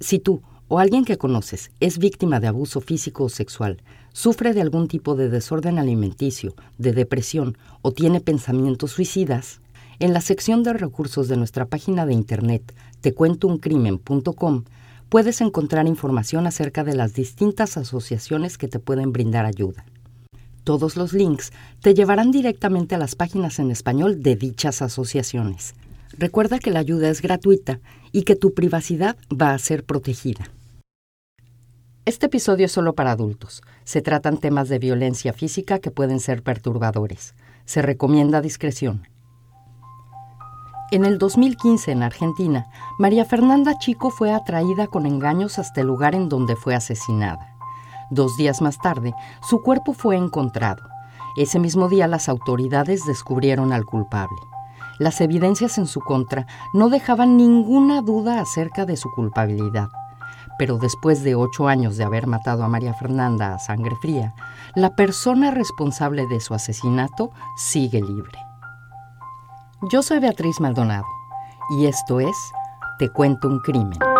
Si tú o alguien que conoces es víctima de abuso físico o sexual, sufre de algún tipo de desorden alimenticio, de depresión o tiene pensamientos suicidas, en la sección de recursos de nuestra página de internet tecuentouncrimen.com puedes encontrar información acerca de las distintas asociaciones que te pueden brindar ayuda. Todos los links te llevarán directamente a las páginas en español de dichas asociaciones. Recuerda que la ayuda es gratuita y que tu privacidad va a ser protegida. Este episodio es solo para adultos. Se tratan temas de violencia física que pueden ser perturbadores. Se recomienda discreción. En el 2015, en Argentina, María Fernanda Chico fue atraída con engaños hasta el lugar en donde fue asesinada. Dos días más tarde, su cuerpo fue encontrado. Ese mismo día las autoridades descubrieron al culpable. Las evidencias en su contra no dejaban ninguna duda acerca de su culpabilidad pero después de ocho años de haber matado a María Fernanda a sangre fría, la persona responsable de su asesinato sigue libre. Yo soy Beatriz Maldonado y esto es Te cuento un crimen.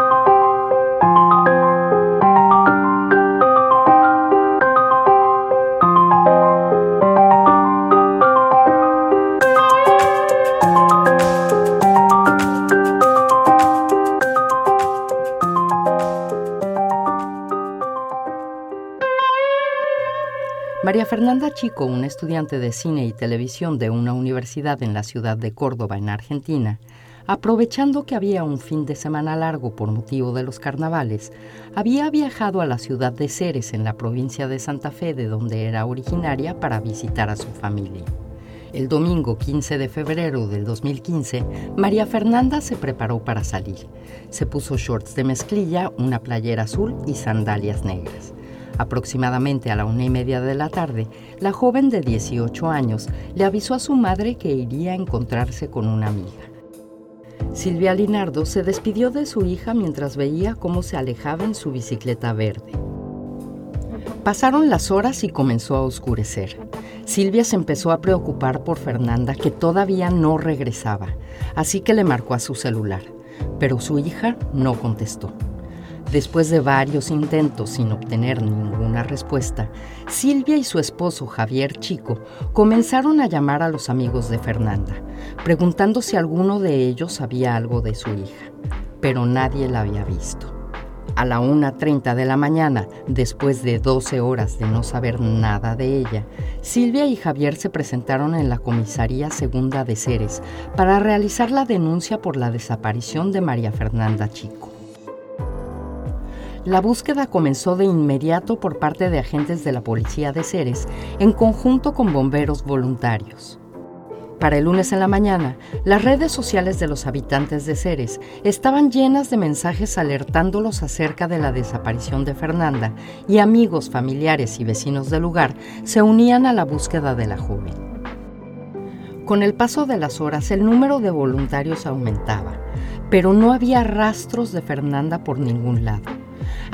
María Fernanda Chico, una estudiante de cine y televisión de una universidad en la ciudad de Córdoba, en Argentina, aprovechando que había un fin de semana largo por motivo de los carnavales, había viajado a la ciudad de Ceres, en la provincia de Santa Fe, de donde era originaria, para visitar a su familia. El domingo 15 de febrero del 2015, María Fernanda se preparó para salir. Se puso shorts de mezclilla, una playera azul y sandalias negras. Aproximadamente a la una y media de la tarde, la joven de 18 años le avisó a su madre que iría a encontrarse con una amiga. Silvia Linardo se despidió de su hija mientras veía cómo se alejaba en su bicicleta verde. Pasaron las horas y comenzó a oscurecer. Silvia se empezó a preocupar por Fernanda, que todavía no regresaba, así que le marcó a su celular, pero su hija no contestó. Después de varios intentos sin obtener ninguna respuesta, Silvia y su esposo Javier Chico comenzaron a llamar a los amigos de Fernanda, preguntando si alguno de ellos sabía algo de su hija, pero nadie la había visto. A la 1.30 de la mañana, después de 12 horas de no saber nada de ella, Silvia y Javier se presentaron en la comisaría segunda de Ceres para realizar la denuncia por la desaparición de María Fernanda Chico. La búsqueda comenzó de inmediato por parte de agentes de la policía de Ceres en conjunto con bomberos voluntarios. Para el lunes en la mañana, las redes sociales de los habitantes de Ceres estaban llenas de mensajes alertándolos acerca de la desaparición de Fernanda y amigos, familiares y vecinos del lugar se unían a la búsqueda de la joven. Con el paso de las horas el número de voluntarios aumentaba, pero no había rastros de Fernanda por ningún lado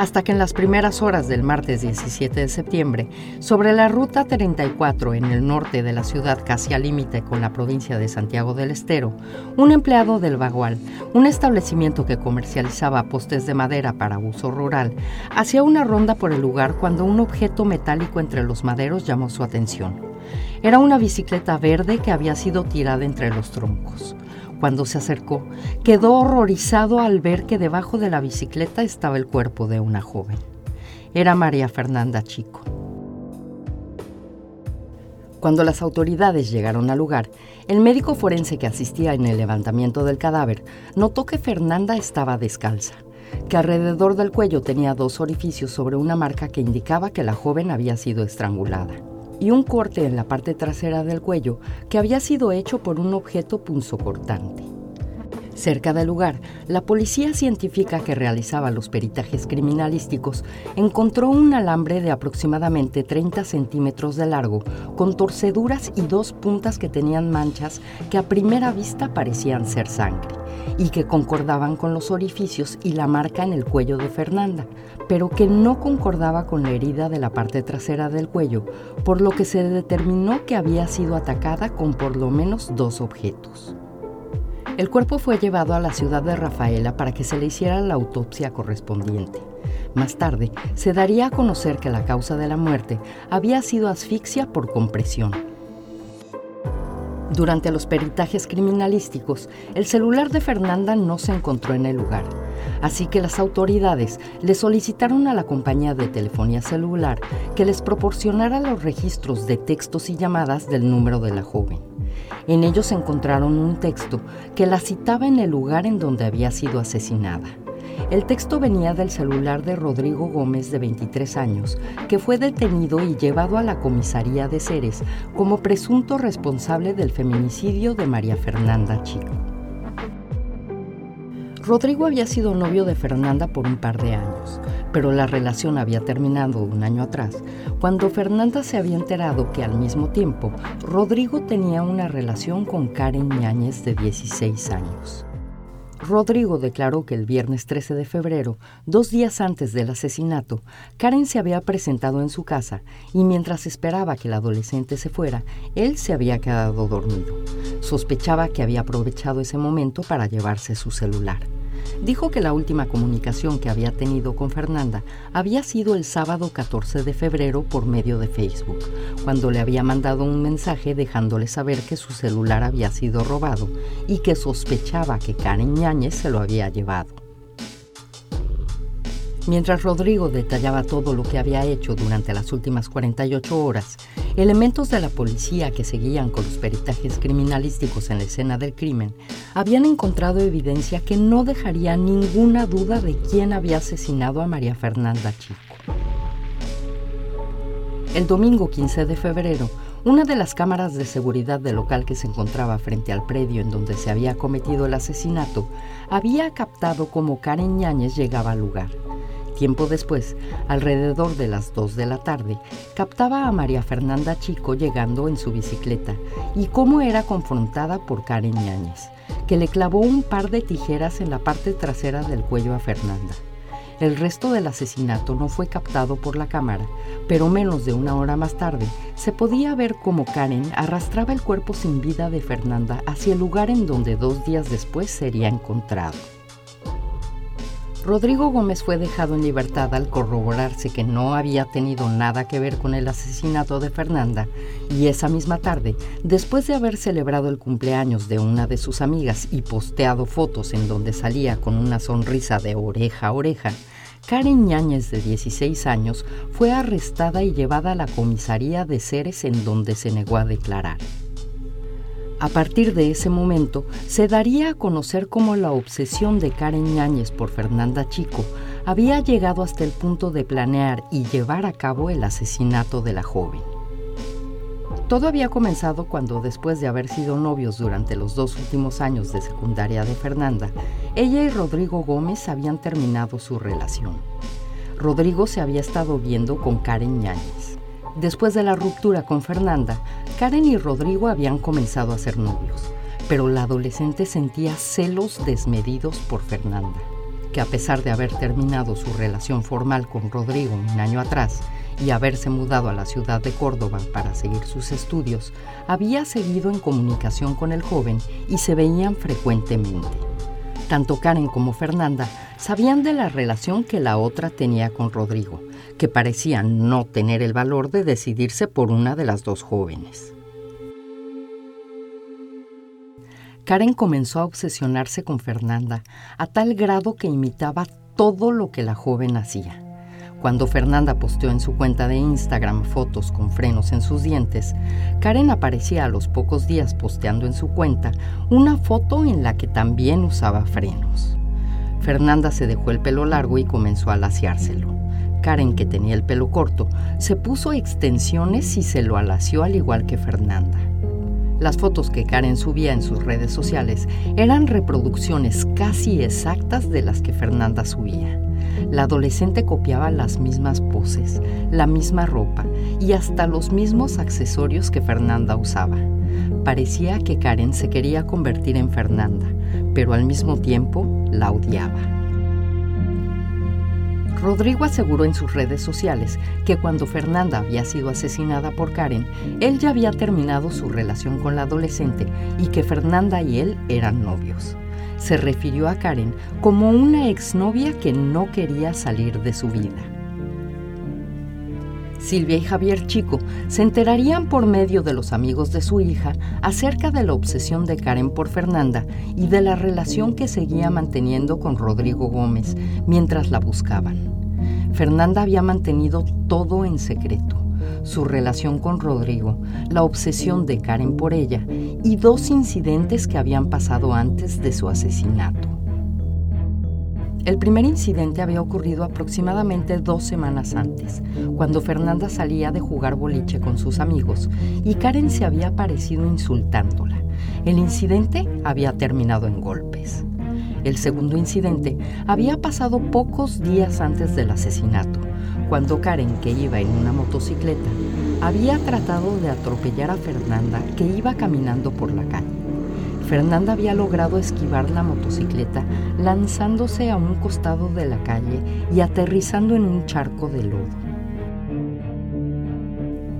hasta que en las primeras horas del martes 17 de septiembre, sobre la ruta 34 en el norte de la ciudad casi al límite con la provincia de Santiago del Estero, un empleado del Bagual, un establecimiento que comercializaba postes de madera para uso rural, hacía una ronda por el lugar cuando un objeto metálico entre los maderos llamó su atención. Era una bicicleta verde que había sido tirada entre los troncos. Cuando se acercó, quedó horrorizado al ver que debajo de la bicicleta estaba el cuerpo de una joven. Era María Fernanda Chico. Cuando las autoridades llegaron al lugar, el médico forense que asistía en el levantamiento del cadáver notó que Fernanda estaba descalza, que alrededor del cuello tenía dos orificios sobre una marca que indicaba que la joven había sido estrangulada y un corte en la parte trasera del cuello que había sido hecho por un objeto punzocortante. Cerca del lugar, la policía científica que realizaba los peritajes criminalísticos encontró un alambre de aproximadamente 30 centímetros de largo, con torceduras y dos puntas que tenían manchas que a primera vista parecían ser sangre, y que concordaban con los orificios y la marca en el cuello de Fernanda, pero que no concordaba con la herida de la parte trasera del cuello, por lo que se determinó que había sido atacada con por lo menos dos objetos. El cuerpo fue llevado a la ciudad de Rafaela para que se le hiciera la autopsia correspondiente. Más tarde, se daría a conocer que la causa de la muerte había sido asfixia por compresión. Durante los peritajes criminalísticos, el celular de Fernanda no se encontró en el lugar, así que las autoridades le solicitaron a la compañía de telefonía celular que les proporcionara los registros de textos y llamadas del número de la joven. En ellos encontraron un texto que la citaba en el lugar en donde había sido asesinada. El texto venía del celular de Rodrigo Gómez, de 23 años, que fue detenido y llevado a la comisaría de Ceres como presunto responsable del feminicidio de María Fernanda Chico. Rodrigo había sido novio de Fernanda por un par de años, pero la relación había terminado un año atrás, cuando Fernanda se había enterado que al mismo tiempo Rodrigo tenía una relación con Karen Ñáñez de 16 años. Rodrigo declaró que el viernes 13 de febrero, dos días antes del asesinato, Karen se había presentado en su casa y mientras esperaba que el adolescente se fuera, él se había quedado dormido. Sospechaba que había aprovechado ese momento para llevarse su celular dijo que la última comunicación que había tenido con Fernanda había sido el sábado 14 de febrero por medio de Facebook, cuando le había mandado un mensaje dejándole saber que su celular había sido robado y que sospechaba que Karen Ñáñez se lo había llevado. Mientras Rodrigo detallaba todo lo que había hecho durante las últimas 48 horas, elementos de la policía que seguían con los peritajes criminalísticos en la escena del crimen habían encontrado evidencia que no dejaría ninguna duda de quién había asesinado a María Fernanda Chico. El domingo 15 de febrero, una de las cámaras de seguridad del local que se encontraba frente al predio en donde se había cometido el asesinato había captado cómo Karen Ñáñez llegaba al lugar. Tiempo después, alrededor de las 2 de la tarde, captaba a María Fernanda Chico llegando en su bicicleta y cómo era confrontada por Karen Ñáñez, que le clavó un par de tijeras en la parte trasera del cuello a Fernanda. El resto del asesinato no fue captado por la cámara, pero menos de una hora más tarde se podía ver cómo Karen arrastraba el cuerpo sin vida de Fernanda hacia el lugar en donde dos días después sería encontrado. Rodrigo Gómez fue dejado en libertad al corroborarse que no había tenido nada que ver con el asesinato de Fernanda y esa misma tarde, después de haber celebrado el cumpleaños de una de sus amigas y posteado fotos en donde salía con una sonrisa de oreja a oreja, Karen Ñáñez, de 16 años, fue arrestada y llevada a la comisaría de Ceres en donde se negó a declarar. A partir de ese momento, se daría a conocer cómo la obsesión de Karen Ñáñez por Fernanda Chico había llegado hasta el punto de planear y llevar a cabo el asesinato de la joven. Todo había comenzado cuando, después de haber sido novios durante los dos últimos años de secundaria de Fernanda, ella y Rodrigo Gómez habían terminado su relación. Rodrigo se había estado viendo con Karen Ñáñez. Después de la ruptura con Fernanda, Karen y Rodrigo habían comenzado a ser novios, pero la adolescente sentía celos desmedidos por Fernanda, que a pesar de haber terminado su relación formal con Rodrigo un año atrás y haberse mudado a la ciudad de Córdoba para seguir sus estudios, había seguido en comunicación con el joven y se veían frecuentemente. Tanto Karen como Fernanda sabían de la relación que la otra tenía con Rodrigo, que parecía no tener el valor de decidirse por una de las dos jóvenes. Karen comenzó a obsesionarse con Fernanda a tal grado que imitaba todo lo que la joven hacía. Cuando Fernanda posteó en su cuenta de Instagram fotos con frenos en sus dientes, Karen aparecía a los pocos días posteando en su cuenta una foto en la que también usaba frenos. Fernanda se dejó el pelo largo y comenzó a laciárselo. Karen, que tenía el pelo corto, se puso extensiones y se lo alació al igual que Fernanda. Las fotos que Karen subía en sus redes sociales eran reproducciones casi exactas de las que Fernanda subía. La adolescente copiaba las mismas poses, la misma ropa y hasta los mismos accesorios que Fernanda usaba. Parecía que Karen se quería convertir en Fernanda, pero al mismo tiempo la odiaba. Rodrigo aseguró en sus redes sociales que cuando Fernanda había sido asesinada por Karen, él ya había terminado su relación con la adolescente y que Fernanda y él eran novios. Se refirió a Karen como una exnovia que no quería salir de su vida. Silvia y Javier Chico se enterarían por medio de los amigos de su hija acerca de la obsesión de Karen por Fernanda y de la relación que seguía manteniendo con Rodrigo Gómez mientras la buscaban. Fernanda había mantenido todo en secreto, su relación con Rodrigo, la obsesión de Karen por ella y dos incidentes que habían pasado antes de su asesinato. El primer incidente había ocurrido aproximadamente dos semanas antes, cuando Fernanda salía de jugar boliche con sus amigos y Karen se había aparecido insultándola. El incidente había terminado en golpes. El segundo incidente había pasado pocos días antes del asesinato, cuando Karen, que iba en una motocicleta, había tratado de atropellar a Fernanda que iba caminando por la calle. Fernanda había logrado esquivar la motocicleta lanzándose a un costado de la calle y aterrizando en un charco de lodo.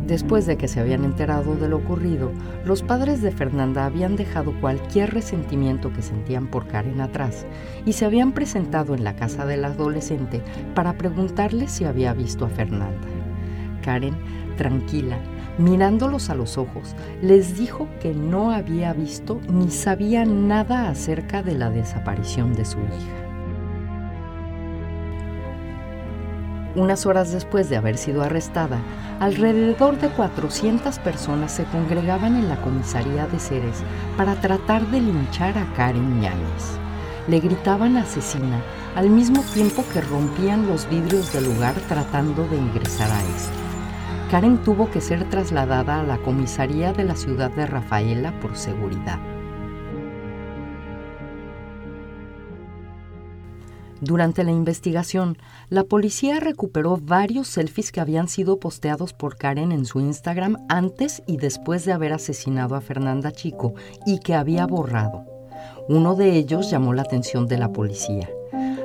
Después de que se habían enterado de lo ocurrido, los padres de Fernanda habían dejado cualquier resentimiento que sentían por Karen atrás y se habían presentado en la casa del adolescente para preguntarle si había visto a Fernanda. Karen, tranquila, mirándolos a los ojos, les dijo que no había visto ni sabía nada acerca de la desaparición de su hija. Unas horas después de haber sido arrestada, alrededor de 400 personas se congregaban en la comisaría de Ceres para tratar de linchar a Karen Ñáñez. Le gritaban asesina al mismo tiempo que rompían los vidrios del lugar tratando de ingresar a este. Karen tuvo que ser trasladada a la comisaría de la ciudad de Rafaela por seguridad. Durante la investigación, la policía recuperó varios selfies que habían sido posteados por Karen en su Instagram antes y después de haber asesinado a Fernanda Chico y que había borrado. Uno de ellos llamó la atención de la policía.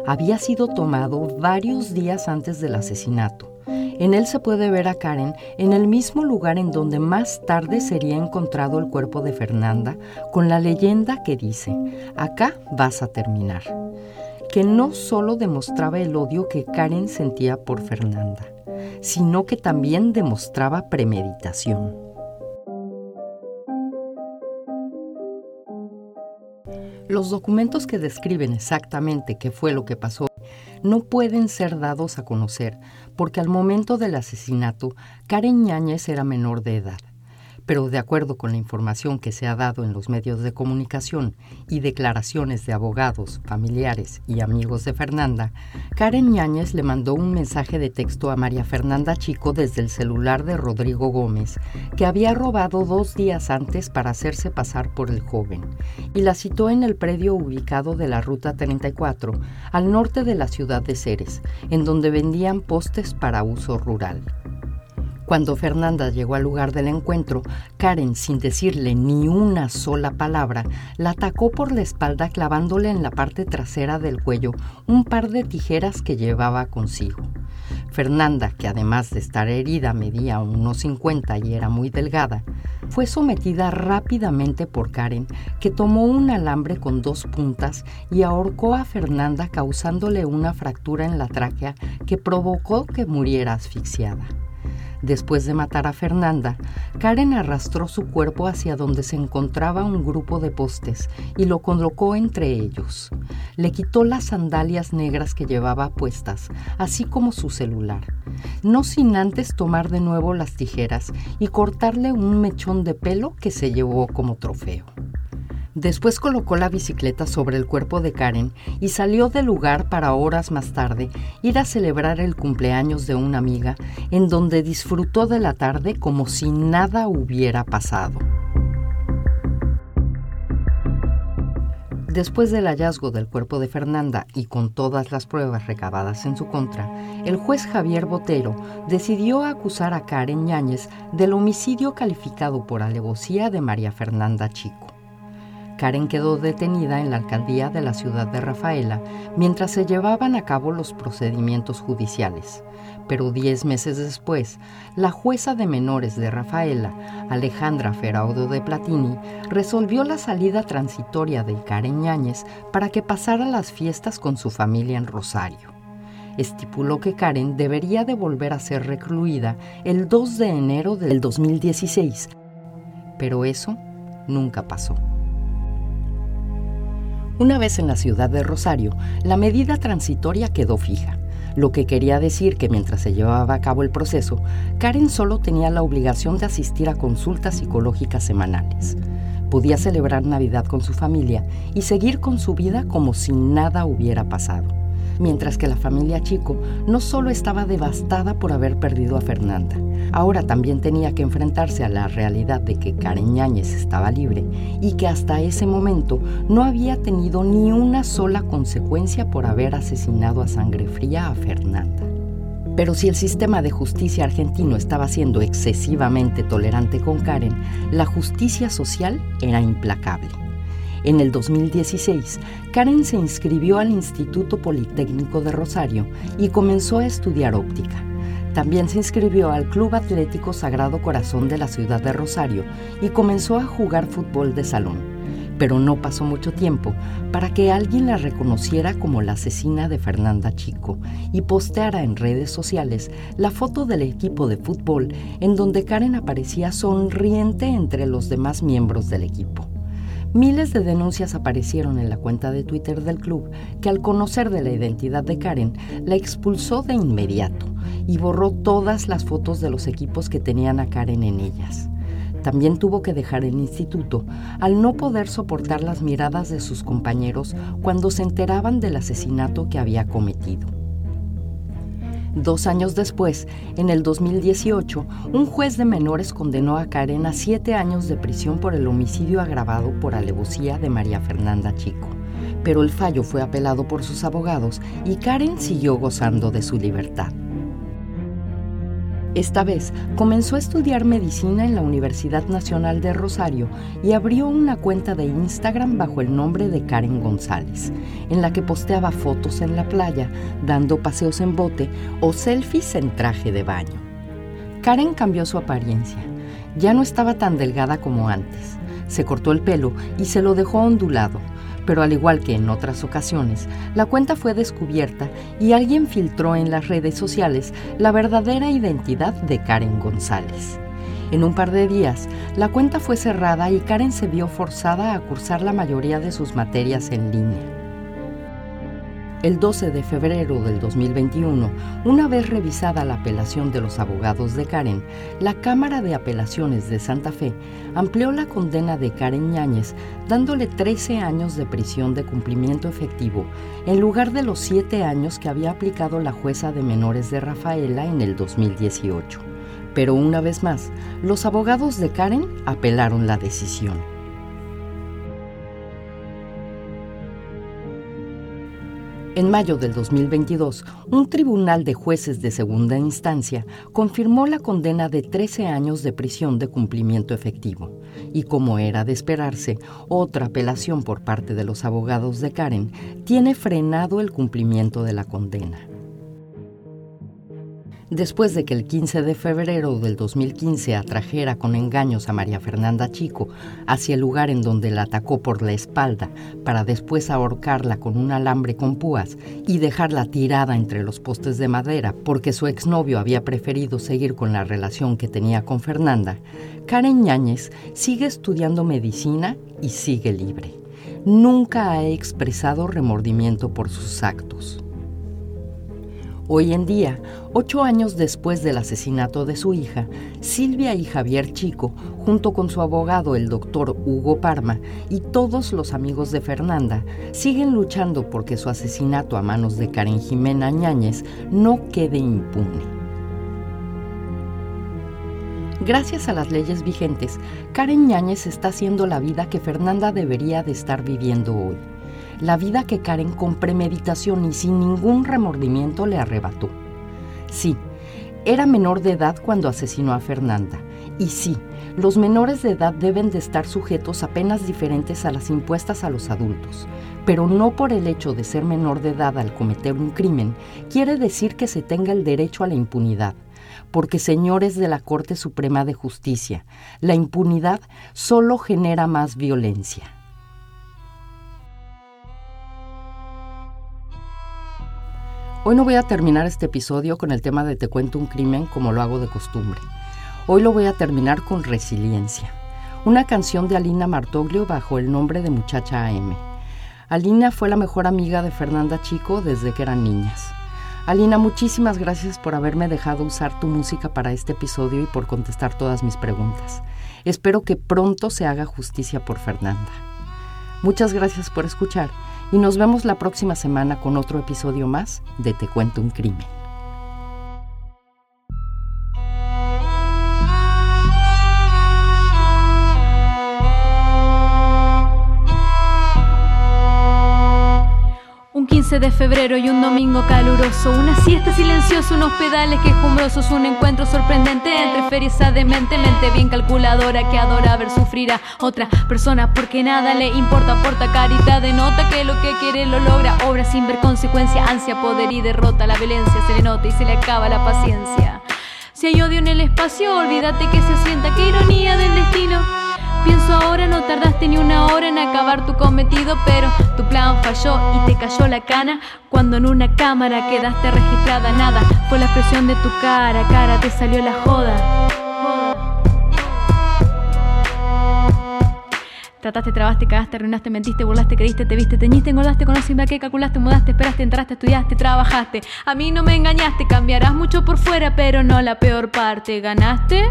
Había sido tomado varios días antes del asesinato en él se puede ver a Karen en el mismo lugar en donde más tarde sería encontrado el cuerpo de Fernanda, con la leyenda que dice, acá vas a terminar, que no solo demostraba el odio que Karen sentía por Fernanda, sino que también demostraba premeditación. Los documentos que describen exactamente qué fue lo que pasó no pueden ser dados a conocer porque al momento del asesinato Karen Ñáñez era menor de edad pero de acuerdo con la información que se ha dado en los medios de comunicación y declaraciones de abogados, familiares y amigos de Fernanda, Karen Ñáñez le mandó un mensaje de texto a María Fernanda Chico desde el celular de Rodrigo Gómez, que había robado dos días antes para hacerse pasar por el joven, y la citó en el predio ubicado de la Ruta 34, al norte de la ciudad de Ceres, en donde vendían postes para uso rural. Cuando Fernanda llegó al lugar del encuentro, Karen, sin decirle ni una sola palabra, la atacó por la espalda clavándole en la parte trasera del cuello un par de tijeras que llevaba consigo. Fernanda, que además de estar herida medía unos 50 y era muy delgada, fue sometida rápidamente por Karen, que tomó un alambre con dos puntas y ahorcó a Fernanda causándole una fractura en la tráquea que provocó que muriera asfixiada. Después de matar a Fernanda, Karen arrastró su cuerpo hacia donde se encontraba un grupo de postes y lo colocó entre ellos. Le quitó las sandalias negras que llevaba puestas, así como su celular, no sin antes tomar de nuevo las tijeras y cortarle un mechón de pelo que se llevó como trofeo. Después colocó la bicicleta sobre el cuerpo de Karen y salió del lugar para horas más tarde ir a celebrar el cumpleaños de una amiga en donde disfrutó de la tarde como si nada hubiera pasado. Después del hallazgo del cuerpo de Fernanda y con todas las pruebas recabadas en su contra, el juez Javier Botero decidió acusar a Karen Yáñez del homicidio calificado por alevosía de María Fernanda Chico. Karen quedó detenida en la alcaldía de la ciudad de Rafaela mientras se llevaban a cabo los procedimientos judiciales. Pero diez meses después, la jueza de menores de Rafaela, Alejandra Feraudo de Platini, resolvió la salida transitoria de Karen Ñáñez para que pasara las fiestas con su familia en Rosario. Estipuló que Karen debería de volver a ser recluida el 2 de enero del 2016, pero eso nunca pasó. Una vez en la ciudad de Rosario, la medida transitoria quedó fija, lo que quería decir que mientras se llevaba a cabo el proceso, Karen solo tenía la obligación de asistir a consultas psicológicas semanales. Podía celebrar Navidad con su familia y seguir con su vida como si nada hubiera pasado mientras que la familia Chico no solo estaba devastada por haber perdido a Fernanda, ahora también tenía que enfrentarse a la realidad de que Karen Ñáñez estaba libre y que hasta ese momento no había tenido ni una sola consecuencia por haber asesinado a sangre fría a Fernanda. Pero si el sistema de justicia argentino estaba siendo excesivamente tolerante con Karen, la justicia social era implacable. En el 2016, Karen se inscribió al Instituto Politécnico de Rosario y comenzó a estudiar óptica. También se inscribió al Club Atlético Sagrado Corazón de la ciudad de Rosario y comenzó a jugar fútbol de salón. Pero no pasó mucho tiempo para que alguien la reconociera como la asesina de Fernanda Chico y posteara en redes sociales la foto del equipo de fútbol en donde Karen aparecía sonriente entre los demás miembros del equipo. Miles de denuncias aparecieron en la cuenta de Twitter del club, que al conocer de la identidad de Karen, la expulsó de inmediato y borró todas las fotos de los equipos que tenían a Karen en ellas. También tuvo que dejar el instituto al no poder soportar las miradas de sus compañeros cuando se enteraban del asesinato que había cometido. Dos años después, en el 2018, un juez de menores condenó a Karen a siete años de prisión por el homicidio agravado por alevosía de María Fernanda Chico. Pero el fallo fue apelado por sus abogados y Karen siguió gozando de su libertad. Esta vez comenzó a estudiar medicina en la Universidad Nacional de Rosario y abrió una cuenta de Instagram bajo el nombre de Karen González, en la que posteaba fotos en la playa, dando paseos en bote o selfies en traje de baño. Karen cambió su apariencia. Ya no estaba tan delgada como antes. Se cortó el pelo y se lo dejó ondulado pero al igual que en otras ocasiones, la cuenta fue descubierta y alguien filtró en las redes sociales la verdadera identidad de Karen González. En un par de días, la cuenta fue cerrada y Karen se vio forzada a cursar la mayoría de sus materias en línea. El 12 de febrero del 2021, una vez revisada la apelación de los abogados de Karen, la Cámara de Apelaciones de Santa Fe amplió la condena de Karen Ñáñez, dándole 13 años de prisión de cumplimiento efectivo, en lugar de los 7 años que había aplicado la jueza de menores de Rafaela en el 2018. Pero una vez más, los abogados de Karen apelaron la decisión. En mayo del 2022, un tribunal de jueces de segunda instancia confirmó la condena de 13 años de prisión de cumplimiento efectivo. Y como era de esperarse, otra apelación por parte de los abogados de Karen tiene frenado el cumplimiento de la condena. Después de que el 15 de febrero del 2015 atrajera con engaños a María Fernanda Chico hacia el lugar en donde la atacó por la espalda para después ahorcarla con un alambre con púas y dejarla tirada entre los postes de madera porque su exnovio había preferido seguir con la relación que tenía con Fernanda, Karen Ñáñez sigue estudiando medicina y sigue libre. Nunca ha expresado remordimiento por sus actos. Hoy en día, ocho años después del asesinato de su hija, Silvia y Javier Chico, junto con su abogado el doctor Hugo Parma y todos los amigos de Fernanda, siguen luchando porque su asesinato a manos de Karen Jimena Ñáñez no quede impune. Gracias a las leyes vigentes, Karen Ñáñez está haciendo la vida que Fernanda debería de estar viviendo hoy la vida que Karen con premeditación y sin ningún remordimiento le arrebató. Sí, era menor de edad cuando asesinó a Fernanda Y sí, los menores de edad deben de estar sujetos a penas diferentes a las impuestas a los adultos, pero no por el hecho de ser menor de edad al cometer un crimen quiere decir que se tenga el derecho a la impunidad, porque señores de la Corte Suprema de Justicia, la impunidad solo genera más violencia. Hoy no voy a terminar este episodio con el tema de Te cuento un crimen como lo hago de costumbre. Hoy lo voy a terminar con Resiliencia, una canción de Alina Martoglio bajo el nombre de Muchacha AM. Alina fue la mejor amiga de Fernanda Chico desde que eran niñas. Alina, muchísimas gracias por haberme dejado usar tu música para este episodio y por contestar todas mis preguntas. Espero que pronto se haga justicia por Fernanda. Muchas gracias por escuchar y nos vemos la próxima semana con otro episodio más de Te Cuento un Crimen. De febrero y un domingo caluroso, una siesta silenciosa, unos pedales quejumbrosos, un encuentro sorprendente entre ferias demente, mente bien calculadora que adora ver sufrir a otra persona porque nada le importa, aporta caridad, denota que lo que quiere lo logra, obra sin ver consecuencia, ansia, poder y derrota, la violencia se le nota y se le acaba la paciencia. Si hay odio en el espacio, olvídate que se sienta, qué ironía del destino. Pienso ahora, no tardaste ni una hora en acabar tu cometido, pero tu plan falló y te cayó la cana. Cuando en una cámara quedaste registrada, nada, fue la expresión de tu cara, cara, te salió la joda. Trataste, trabaste, cagaste, arruinaste, mentiste, burlaste, creíste, te viste, teñiste, engordaste, conociste, que calculaste, mudaste, esperaste, entraste, estudiaste, trabajaste. A mí no me engañaste, cambiarás mucho por fuera, pero no la peor parte. ¿Ganaste?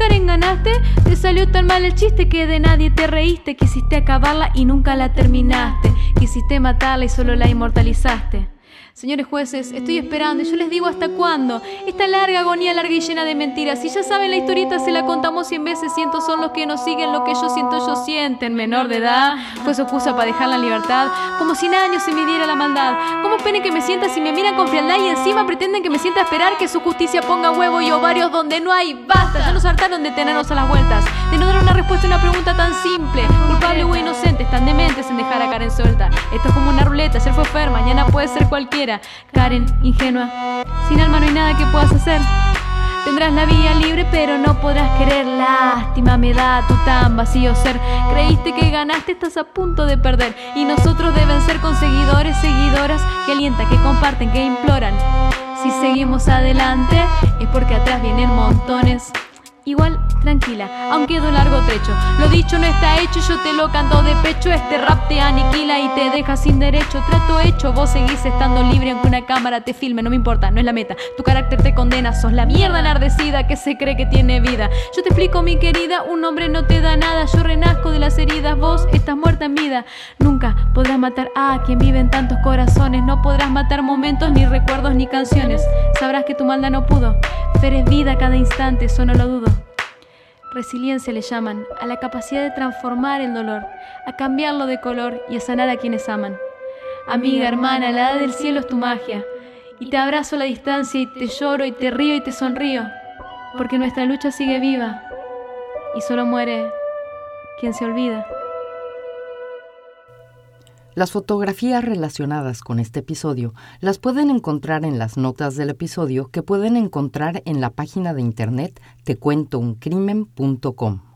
Karen, ganaste. Te salió tan mal el chiste que de nadie te reíste. Quisiste acabarla y nunca la terminaste. Quisiste matarla y solo la inmortalizaste. Señores jueces, estoy esperando y yo les digo hasta cuándo. Esta larga agonía larga y llena de mentiras. Si ya saben la historieta, se la contamos cien veces. Cientos son los que nos siguen, lo que yo siento, yo sienten. Menor de edad, fue su excusa para dejar la libertad. Como sin años se midiera la maldad. ¿Cómo esperen que me sienta si me miran con frialdad y encima pretenden que me sienta a esperar que su justicia ponga huevo y ovarios donde no hay? Basta, ya nos hartaron de tenernos a las vueltas. De no dar una respuesta a una pregunta tan simple. Culpable o inocente, están dementes en dejar a Karen suelta. Esto es como una ruleta, ayer fue Fer, mañana puede ser cualquiera. Karen, ingenua, sin alma no hay nada que puedas hacer. Tendrás la vía libre, pero no podrás querer. Lástima me da tu tan vacío ser. Creíste que ganaste, estás a punto de perder. Y nosotros deben ser conseguidores, seguidoras que alientan, que comparten, que imploran. Si seguimos adelante, es porque atrás vienen montones Igual, tranquila, aunque queda un largo trecho. Lo dicho no está hecho, yo te lo canto de pecho. Este rap te aniquila y te deja sin derecho. Trato hecho, vos seguís estando libre aunque una cámara te filme, no me importa, no es la meta. Tu carácter te condena, sos la mierda enardecida que se cree que tiene vida. Yo te explico, mi querida, un hombre no te da nada. Yo renazco de las heridas, vos estás muerta en vida. Nunca podrás matar a quien vive en tantos corazones. No podrás matar momentos, ni recuerdos, ni canciones. Sabrás que tu maldad no pudo. Pero vida cada instante, eso no lo dudo. Resiliencia le llaman a la capacidad de transformar el dolor, a cambiarlo de color y a sanar a quienes aman. Amiga, hermana, la edad del cielo es tu magia, y te abrazo a la distancia y te lloro y te río y te sonrío, porque nuestra lucha sigue viva y solo muere quien se olvida. Las fotografías relacionadas con este episodio las pueden encontrar en las notas del episodio que pueden encontrar en la página de internet tecuentouncrimen.com.